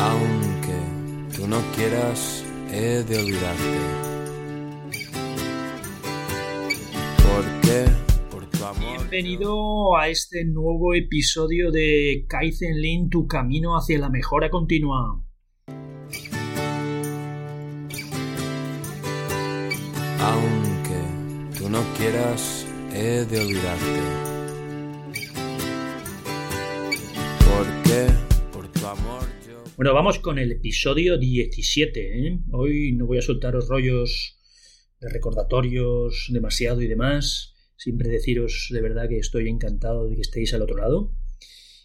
Aunque tú no quieras, he de olvidarte. Porque por tu amor. Bienvenido a este nuevo episodio de Kaizen Lean, tu camino hacia la mejora continua. Aunque tú no quieras, he de olvidarte. Porque por tu amor. Bueno, vamos con el episodio 17. ¿eh? Hoy no voy a soltaros rollos de recordatorios demasiado y demás. Siempre deciros de verdad que estoy encantado de que estéis al otro lado.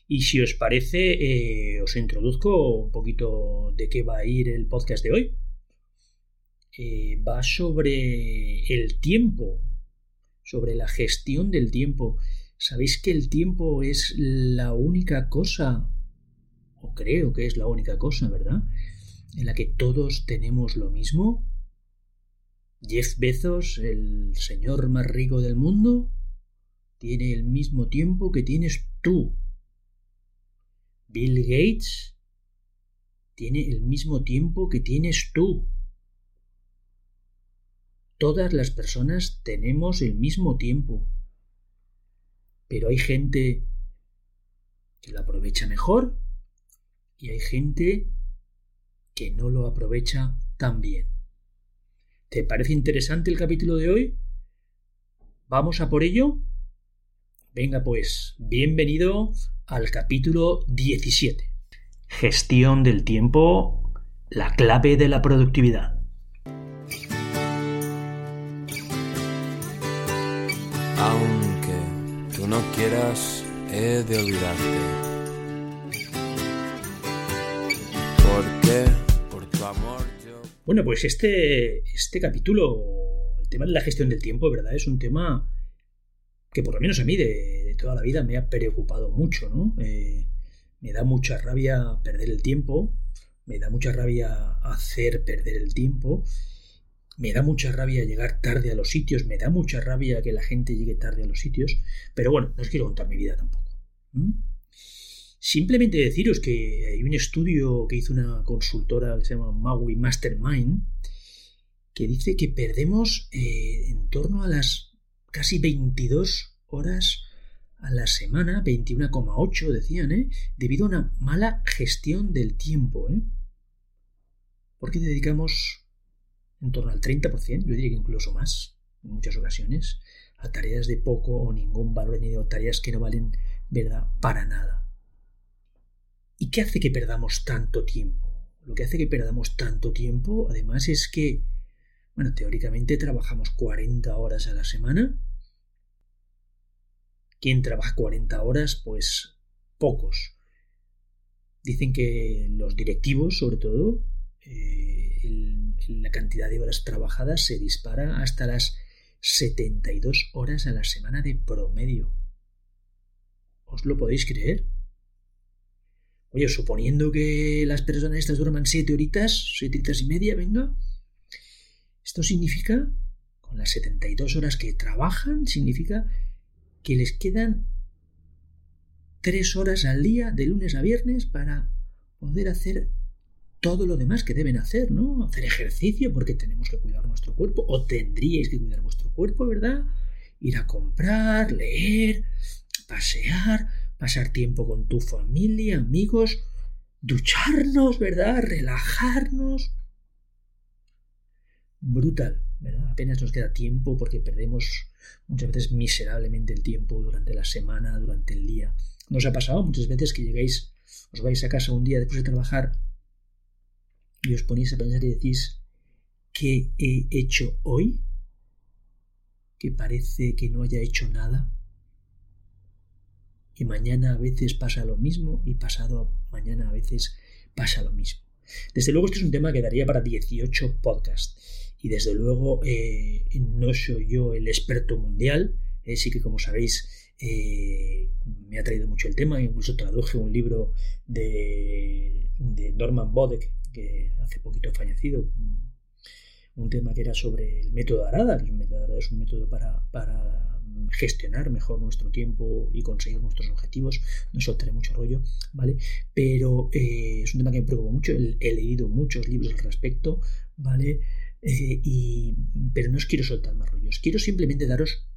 Y si os parece, eh, os introduzco un poquito de qué va a ir el podcast de hoy. Eh, va sobre el tiempo, sobre la gestión del tiempo. ¿Sabéis que el tiempo es la única cosa, creo que es la única cosa, ¿verdad? En la que todos tenemos lo mismo. Jeff Bezos, el señor más rico del mundo, tiene el mismo tiempo que tienes tú. Bill Gates tiene el mismo tiempo que tienes tú. Todas las personas tenemos el mismo tiempo. Pero hay gente que lo aprovecha mejor y hay gente que no lo aprovecha tan bien. ¿Te parece interesante el capítulo de hoy? ¿Vamos a por ello? Venga pues, bienvenido al capítulo 17. Gestión del tiempo, la clave de la productividad. Aunque tú no quieras, he de olvidarte. Por tu amor yo. Bueno, pues este, este capítulo, el tema de la gestión del tiempo, ¿verdad? Es un tema que por lo menos a mí de, toda la vida me ha preocupado mucho, ¿no? Eh, me da mucha rabia perder el tiempo, me da mucha rabia hacer perder el tiempo, me da mucha rabia llegar tarde a los sitios, me da mucha rabia que la gente llegue tarde a los sitios, pero bueno, no os quiero contar mi vida tampoco. Simplemente deciros que hay un estudio que hizo una consultora que se llama Maui Mastermind que dice que perdemos eh, en torno a las casi 22 horas a la semana, 21,8 decían, ¿eh? debido a una mala gestión del tiempo. ¿eh? Porque dedicamos en torno al 30%, yo diría que incluso más, en muchas ocasiones, a tareas de poco o ningún valor añadido, tareas que no valen, ¿verdad?, para nada. ¿Y qué hace que perdamos tanto tiempo? Lo que hace que perdamos tanto tiempo, además, es que, bueno, teóricamente trabajamos 40 horas a la semana. ¿Quién trabaja 40 horas? Pues pocos. Dicen que los directivos, sobre todo, eh, la cantidad de horas trabajadas se dispara hasta las 72 horas a la semana de promedio. ¿Os lo podéis creer? Oye, suponiendo que las personas estas duerman siete horitas, siete horitas y media, venga. Esto significa, con las 72 horas que trabajan, significa que les quedan tres horas al día, de lunes a viernes, para poder hacer todo lo demás que deben hacer, ¿no? Hacer ejercicio porque tenemos que cuidar nuestro cuerpo, o tendríais que cuidar vuestro cuerpo, ¿verdad? Ir a comprar, leer, pasear, pasar tiempo con tu familia, amigos, ducharnos, ¿verdad? Relajarnos. Brutal, ¿verdad? Apenas nos queda tiempo porque perdemos muchas veces miserablemente el tiempo durante la semana, durante el día. ¿Nos ha pasado muchas veces que llegáis, os vais a casa un día después de trabajar y os ponéis a pensar y decís, ¿qué he hecho hoy? Que parece que no haya hecho nada. Y mañana a veces pasa lo mismo y pasado mañana a veces pasa lo mismo. Desde luego este es un tema que daría para 18 podcasts. Y desde luego eh, no soy yo el experto mundial, eh, sí que como sabéis eh, me ha traído mucho el tema, incluso traduje un libro de, de Norman Bodek que hace poquito fallecido, un tema que era sobre el método Arada, que es un método, es un método para gestionar mejor nuestro tiempo y conseguir nuestros objetivos. No soltaré mucho rollo, ¿vale? Pero eh, es un tema que me preocupa mucho. He, leído muchos libros al respecto, ¿vale? Eh, y, pero no os quiero soltar más rollos. Quiero simplemente daros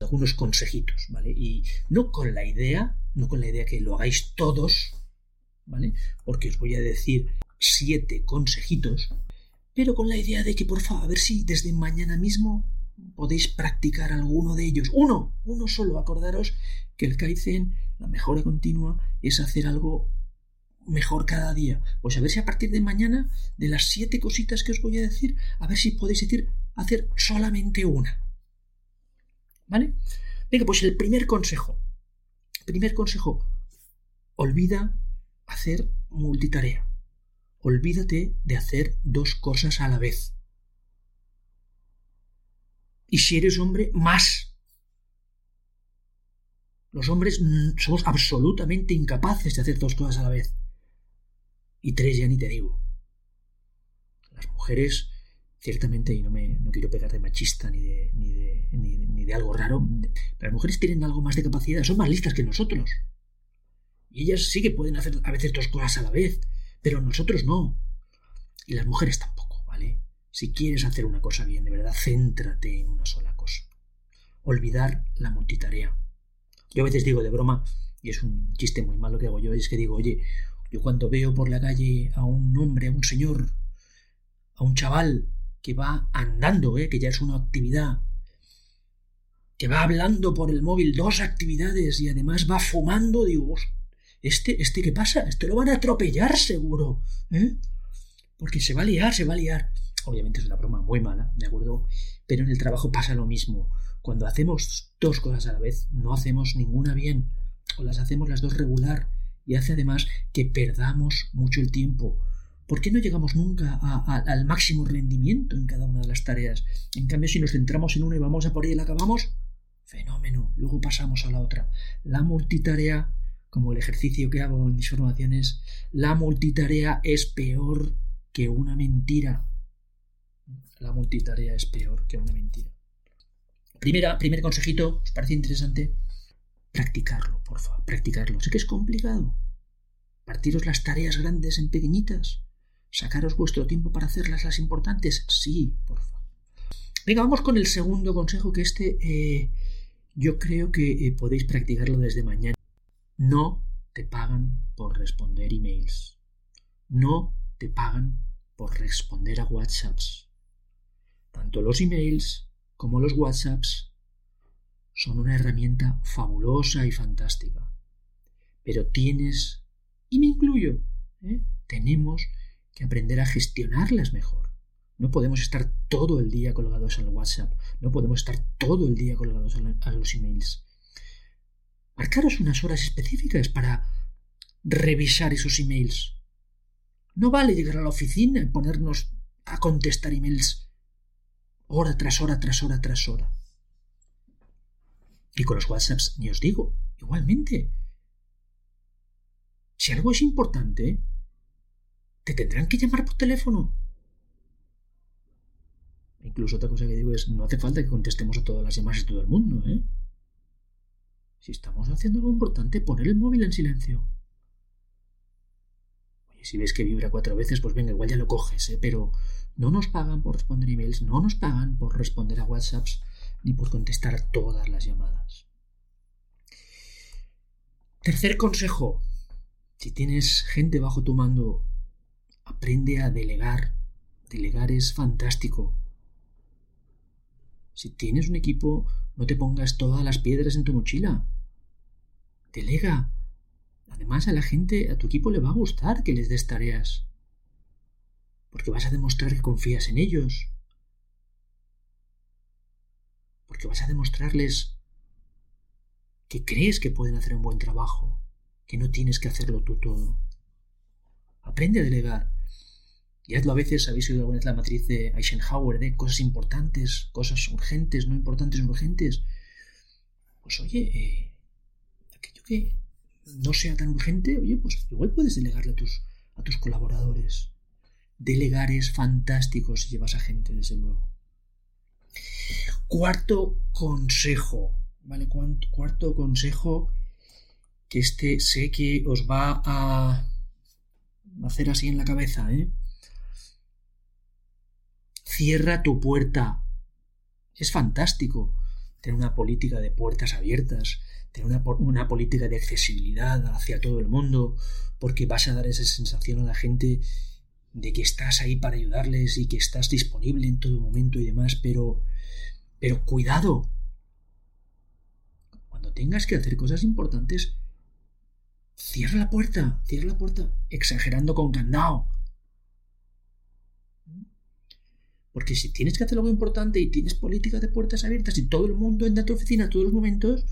algunos consejitos, ¿vale? Y no con la idea, no con la idea que lo hagáis todos, ¿vale? Porque os voy a decir siete consejitos, pero con la idea de que, por favor, a ver si desde mañana mismo podéis practicar alguno de ellos. Uno, uno solo. Acordaros que el Kaizen, la mejora continua, es hacer algo mejor cada día. Pues a ver si a partir de mañana, de las siete cositas que os voy a decir, a ver si podéis decir hacer solamente una. ¿Vale? Venga, pues el primer consejo. Primer consejo. Olvida hacer multitarea. Olvídate de hacer dos cosas a la vez. Y si eres hombre, más. Los hombres somos absolutamente incapaces de hacer dos cosas a la vez. Y tres ya ni te digo. Las mujeres, ciertamente, y no, me, no quiero pegar de machista ni de, ni de, ni de algo raro, las mujeres tienen algo más de capacidad, son más listas que nosotros. Y ellas sí que pueden hacer a veces dos cosas a la vez, pero nosotros no. Y las mujeres tampoco, ¿vale? Si quieres hacer una cosa bien, de verdad, céntrate en una sola cosa. Olvidar la multitarea. Yo a veces digo de broma, y es un chiste muy malo que hago yo, es que digo, oye, yo cuando veo por la calle a un hombre, a un señor, a un chaval que va andando, ¿eh? que ya es una actividad, que va hablando por el móvil dos actividades y además va fumando, digo, este, este, ¿qué pasa? Este lo van a atropellar seguro, ¿eh? Porque se va a liar, se va a liar. Obviamente es una broma muy mala, ¿de acuerdo? Pero en el trabajo pasa lo mismo. Cuando hacemos dos cosas a la vez, no hacemos ninguna bien, o las hacemos las dos regular, y hace además que perdamos mucho el tiempo. ¿Por qué no llegamos nunca al máximo rendimiento en cada una de las tareas? En cambio, si nos centramos en una y vamos a por ella y la acabamos, fenómeno, luego pasamos a la otra. La multitarea, como el ejercicio que hago en mis formaciones, la multitarea es peor que una mentira la multitarea es peor que una mentira. Primera, primer consejito, ¿os parece interesante? Practicarlo, por favor, practicarlo. Sé que es complicado. Partiros las tareas grandes en pequeñitas. Sacaros vuestro tiempo para hacerlas las importantes. Sí, por favor. Venga, vamos con el segundo consejo, que este eh, yo creo que eh, podéis practicarlo desde mañana. No te pagan por responder emails. No te pagan por responder a WhatsApps. Tanto los emails como los WhatsApps son una herramienta fabulosa y fantástica. Pero tienes, y me incluyo, ¿eh? tenemos que aprender a gestionarlas mejor. No podemos estar todo el día colgados al WhatsApp, no podemos estar todo el día colgados a los emails. Marcaros unas horas específicas para revisar esos emails. No vale llegar a la oficina y ponernos a contestar emails hora tras hora, tras hora, tras hora. Y con los WhatsApps, ni os digo, igualmente. Si algo es importante, te tendrán que llamar por teléfono. Incluso otra cosa que digo es, no hace falta que contestemos a todas las llamadas de todo el mundo, ¿eh? Si estamos haciendo algo importante, poner el móvil en silencio. Oye, si ves que vibra cuatro veces, pues venga, igual ya lo coges, ¿eh? Pero no nos pagan por responder emails, no nos pagan por responder a WhatsApps ni por contestar todas las llamadas. Tercer consejo. Si tienes gente bajo tu mando, aprende a delegar. Delegar es fantástico. Si tienes un equipo, no te pongas todas las piedras en tu mochila. Delega. Además, a la gente, a tu equipo le va a gustar que les des tareas porque vas a demostrar que confías en ellos, porque vas a demostrarles que crees que pueden hacer un buen trabajo, que no tienes que hacerlo tú todo. Aprende a delegar. Y hazlo a veces, habéis oído alguna vez la matriz de Eisenhower, de cosas importantes, cosas urgentes, no importantes, urgentes. Pues oye, eh, aquello que no sea tan urgente, oye, pues igual puedes delegarle a tus, a tus colaboradores. Delegar es fantástico si llevas a gente, desde luego. Cuarto consejo, ¿vale? Cuarto consejo que este sé que os va a hacer así en la cabeza, ¿eh? Cierra tu puerta. Es fantástico tener una política de puertas abiertas, tener una, una, política de accesibilidad hacia todo el mundo, porque vas a dar esa sensación a la gente de que estás ahí para ayudarles y que estás disponible en todo momento y demás, pero pero cuidado. Cuando tengas que hacer cosas importantes, cierra la puerta, cierra la puerta, exagerando con candado. Porque si tienes que hacer algo importante y tienes políticas de puertas abiertas y todo el mundo entra a tu oficina a todos los momentos,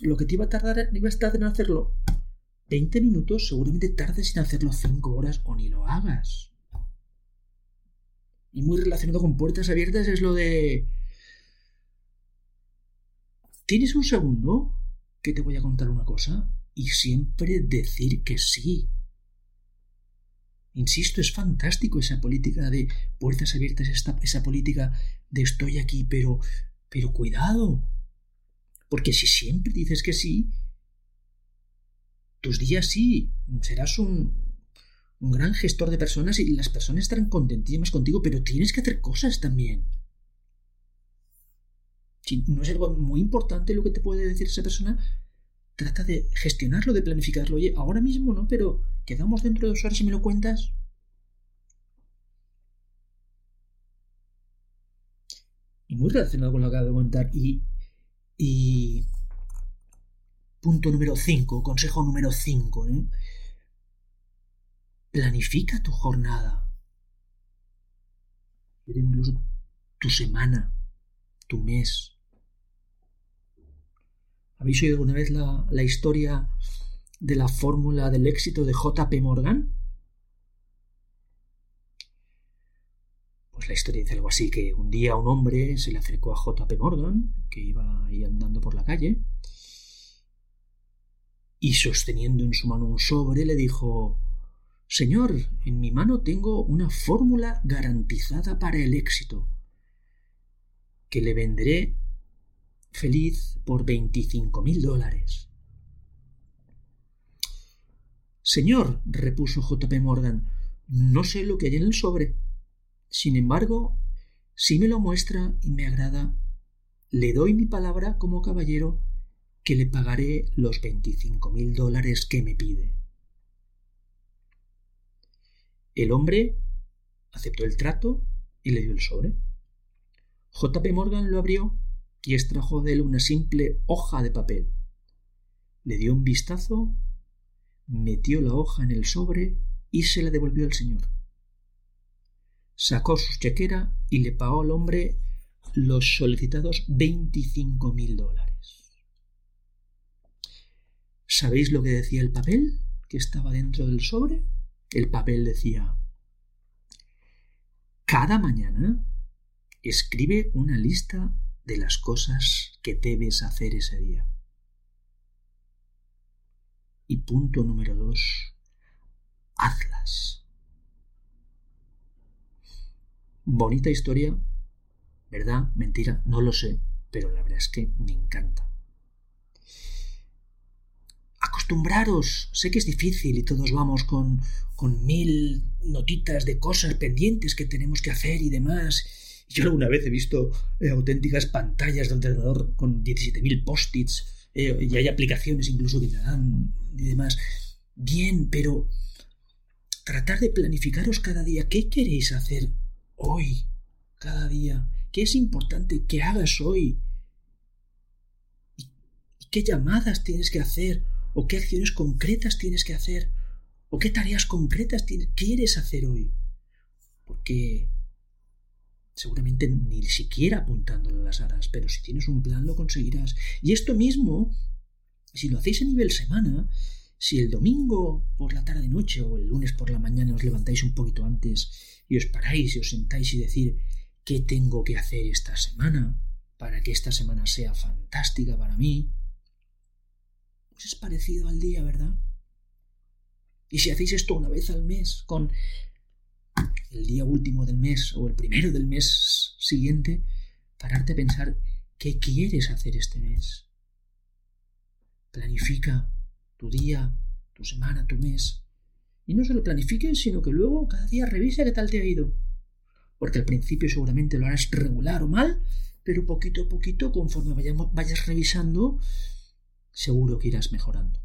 lo que te iba a tardar, iba a estar en hacerlo 20 minutos, seguramente tardes en hacerlo 5 horas o ni lo hagas. Y muy relacionado con puertas abiertas es lo de ¿Tienes un segundo? Que te voy a contar una cosa. Y siempre decir que sí. Insisto, es fantástico esa política de puertas abiertas, esta, esa política de estoy aquí, pero, pero cuidado. Porque si siempre dices que sí, tus días sí, serás un, un gran gestor de personas y las personas estarán contentísimas contigo, pero tienes que hacer cosas también si no es algo muy importante lo que te puede decir esa persona, trata de gestionarlo, de planificarlo. Oye, ahora mismo no, pero quedamos dentro de dos horas y me lo cuentas. Y muy relacionado con lo que acabo de contar. Y, y punto número 5, consejo número 5. ¿eh? Planifica tu jornada. Incluso tu semana tu mes. ¿Habéis oído alguna vez la, la historia de la fórmula del éxito de JP Morgan? Pues la historia dice algo así, que un día un hombre se le acercó a JP Morgan, que iba ahí andando por la calle, y sosteniendo en su mano un sobre le dijo Señor, en mi mano tengo una fórmula garantizada para el éxito que le vendré feliz por veinticinco mil dólares. Señor, repuso J. P. Morgan, no sé lo que hay en el sobre. Sin embargo, si me lo muestra y me agrada, le doy mi palabra como caballero que le pagaré los veinticinco mil dólares que me pide. El hombre aceptó el trato y le dio el sobre. J. Morgan lo abrió y extrajo de él una simple hoja de papel. Le dio un vistazo, metió la hoja en el sobre y se la devolvió al señor. Sacó su chequera y le pagó al hombre los solicitados veinticinco mil dólares. ¿Sabéis lo que decía el papel que estaba dentro del sobre? El papel decía Cada mañana Escribe una lista de las cosas que debes hacer ese día. Y punto número dos, hazlas. Bonita historia, ¿verdad? Mentira, no lo sé, pero la verdad es que me encanta. Acostumbraros, sé que es difícil y todos vamos con, con mil notitas de cosas pendientes que tenemos que hacer y demás, yo alguna vez he visto eh, auténticas pantallas de ordenador con 17.000 post-its eh, y hay aplicaciones incluso que te dan y demás. Bien, pero tratar de planificaros cada día. Qué queréis hacer hoy, cada día, qué es importante que hagas hoy y, qué llamadas tienes que hacer o qué acciones concretas tienes que hacer o qué tareas concretas quieres hacer hoy. Porque seguramente ni siquiera apuntándole las aras, pero si tienes un plan lo conseguirás. Y esto mismo Si lo hacéis a nivel semana, si el domingo por la tarde noche o el lunes por la mañana os levantáis un poquito antes y os paráis y os sentáis y decir qué tengo que hacer esta semana para que esta semana sea fantástica para mí, es parecido al día, ¿verdad? Y si hacéis esto una vez al mes, con el día último del mes o el primero del mes siguiente, pararte a pensar qué quieres hacer este mes. Planifica tu día, tu semana, tu mes. Y no solo planifiques, sino que luego cada día revisa qué tal te ha ido. Porque al principio seguramente lo harás regular o mal, pero poquito a poquito, conforme vayas revisando, seguro que irás mejorando.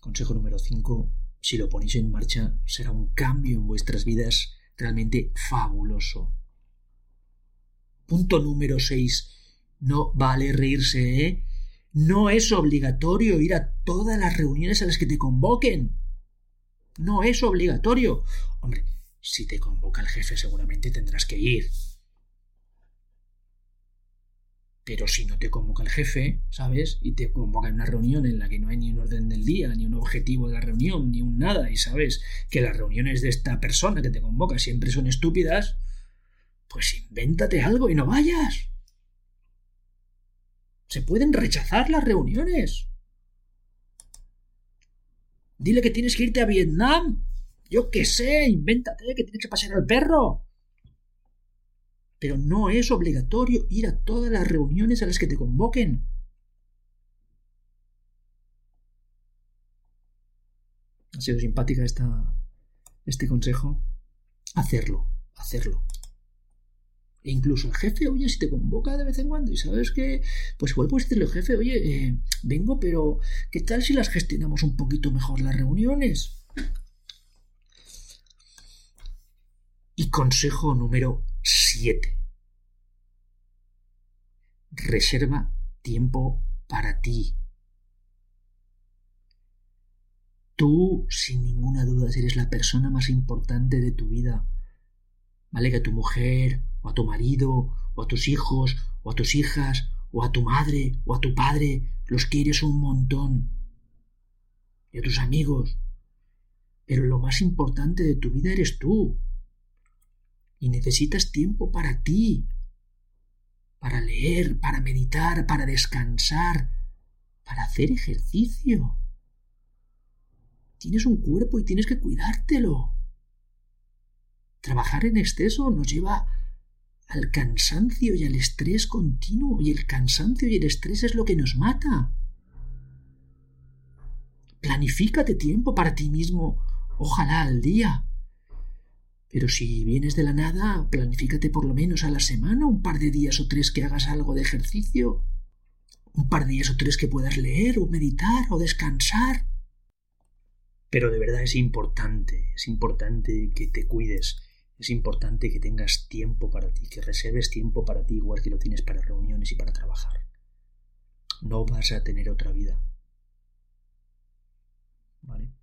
Consejo número 5. Si lo ponéis en marcha, será un cambio en vuestras vidas realmente fabuloso. Punto número 6. No vale reírse, ¿eh? No es obligatorio ir a todas las reuniones a las que te convoquen. No es obligatorio. Hombre, si te convoca el jefe seguramente tendrás que ir. Pero si no te convoca el jefe, ¿sabes? Y te convoca en una reunión en la que no hay ni un orden del día, ni un objetivo de la reunión, ni un nada, y sabes que las reuniones de esta persona que te convoca siempre son estúpidas, pues invéntate algo y no vayas. Se pueden rechazar las reuniones. Dile que tienes que irte a Vietnam. Yo qué sé, invéntate que tienes que pasear al perro. Pero no es obligatorio ir a todas las reuniones a las que te convoquen. Ha sido simpática esta, este consejo. Hacerlo, hacerlo. E incluso el jefe, oye, si te convoca de vez en cuando y sabes que, pues igual puedes decirle, jefe, oye, eh, vengo, pero ¿qué tal si las gestionamos un poquito mejor las reuniones? Y consejo número 7. Reserva tiempo para ti. Tú, sin ninguna duda, eres la persona más importante de tu vida. Vale que tu mujer o a tu marido, o a tus hijos, o a tus hijas, o a tu madre, o a tu padre, los quieres un montón. Y a tus amigos. Pero lo más importante de tu vida eres tú. Y necesitas tiempo para ti, para leer, para meditar, para descansar, para hacer ejercicio. Tienes un cuerpo y tienes que cuidártelo. Trabajar en exceso nos lleva al cansancio y al estrés continuo, y el cansancio y el estrés es lo que nos mata. Planifícate tiempo para ti mismo, ojalá al día. Pero si vienes de la nada, planifícate por lo menos a la semana, un par de días o tres que hagas algo de ejercicio, un par de días o tres que puedas leer o meditar o descansar. Pero de verdad es importante, es importante que te cuides, es importante que tengas tiempo para ti, que reserves tiempo para ti igual que lo tienes para reuniones y para trabajar. No vas a tener otra vida. ¿Vale?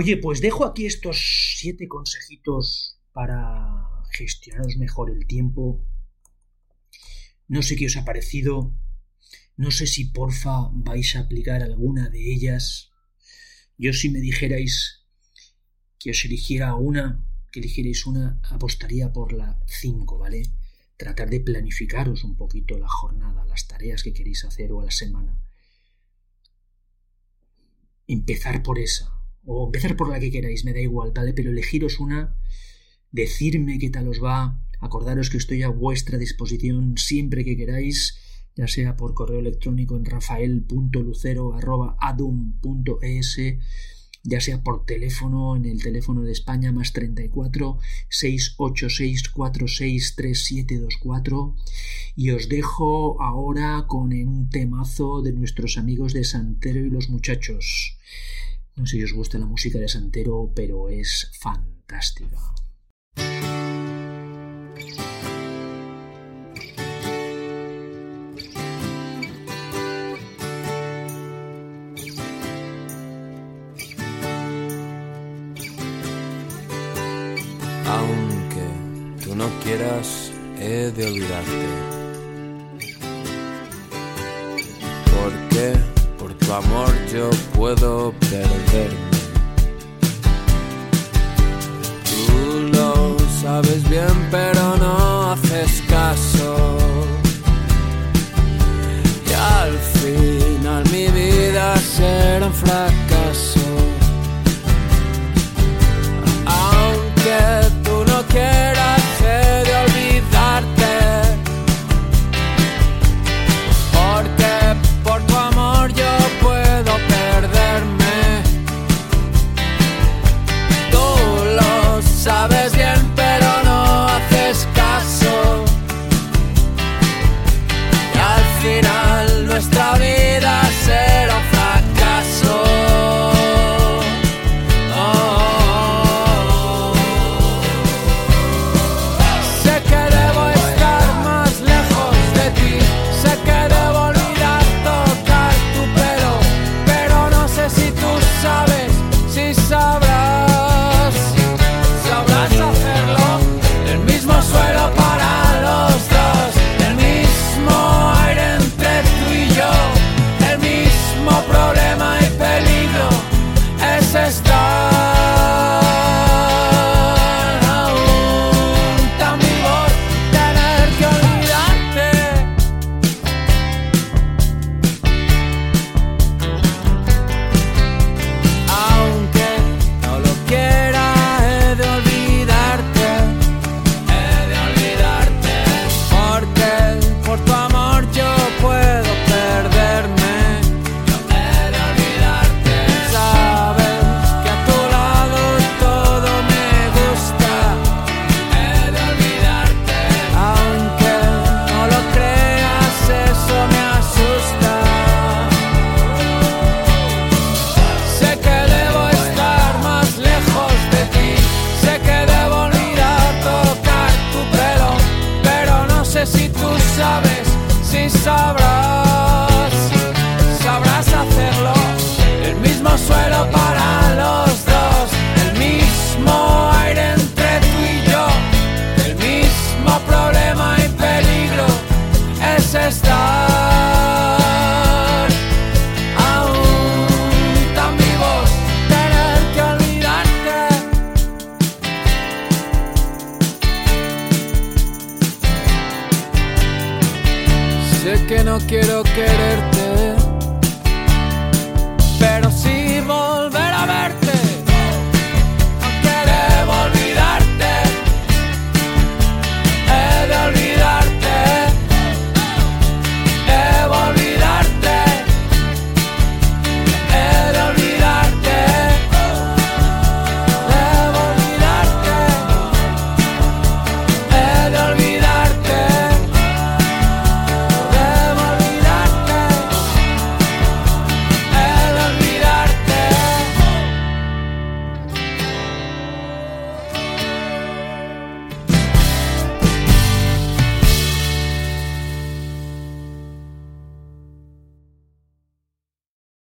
Oye, pues dejo aquí estos siete consejitos para gestionaros mejor el tiempo. No sé qué os ha parecido. No sé si porfa vais a aplicar alguna de ellas. Yo si me dijerais que os eligiera una, que eligierais una, apostaría por la 5, ¿vale? Tratar de planificaros un poquito la jornada, las tareas que queréis hacer o a la semana. Empezar por esa, o empezar por la que queráis, me da igual, ¿vale? Pero elegiros una, decirme qué tal os va, acordaros que estoy a vuestra disposición siempre que queráis, ya sea por correo electrónico en rafael.lucero.adum.es ya sea por teléfono en el teléfono de España más 34 686 463724 y os dejo ahora con un temazo de nuestros amigos de Santero y los muchachos. No sé si os gusta la música de Santero, pero es fantástica. Aunque tú no quieras, he de olvidarte. tu amor yo puedo perderme. Tú lo sabes bien, pero no haces caso. Y al final mi vida será un fracaso. sabes, si sabrás, sabrás hacerlo. El mismo suelo para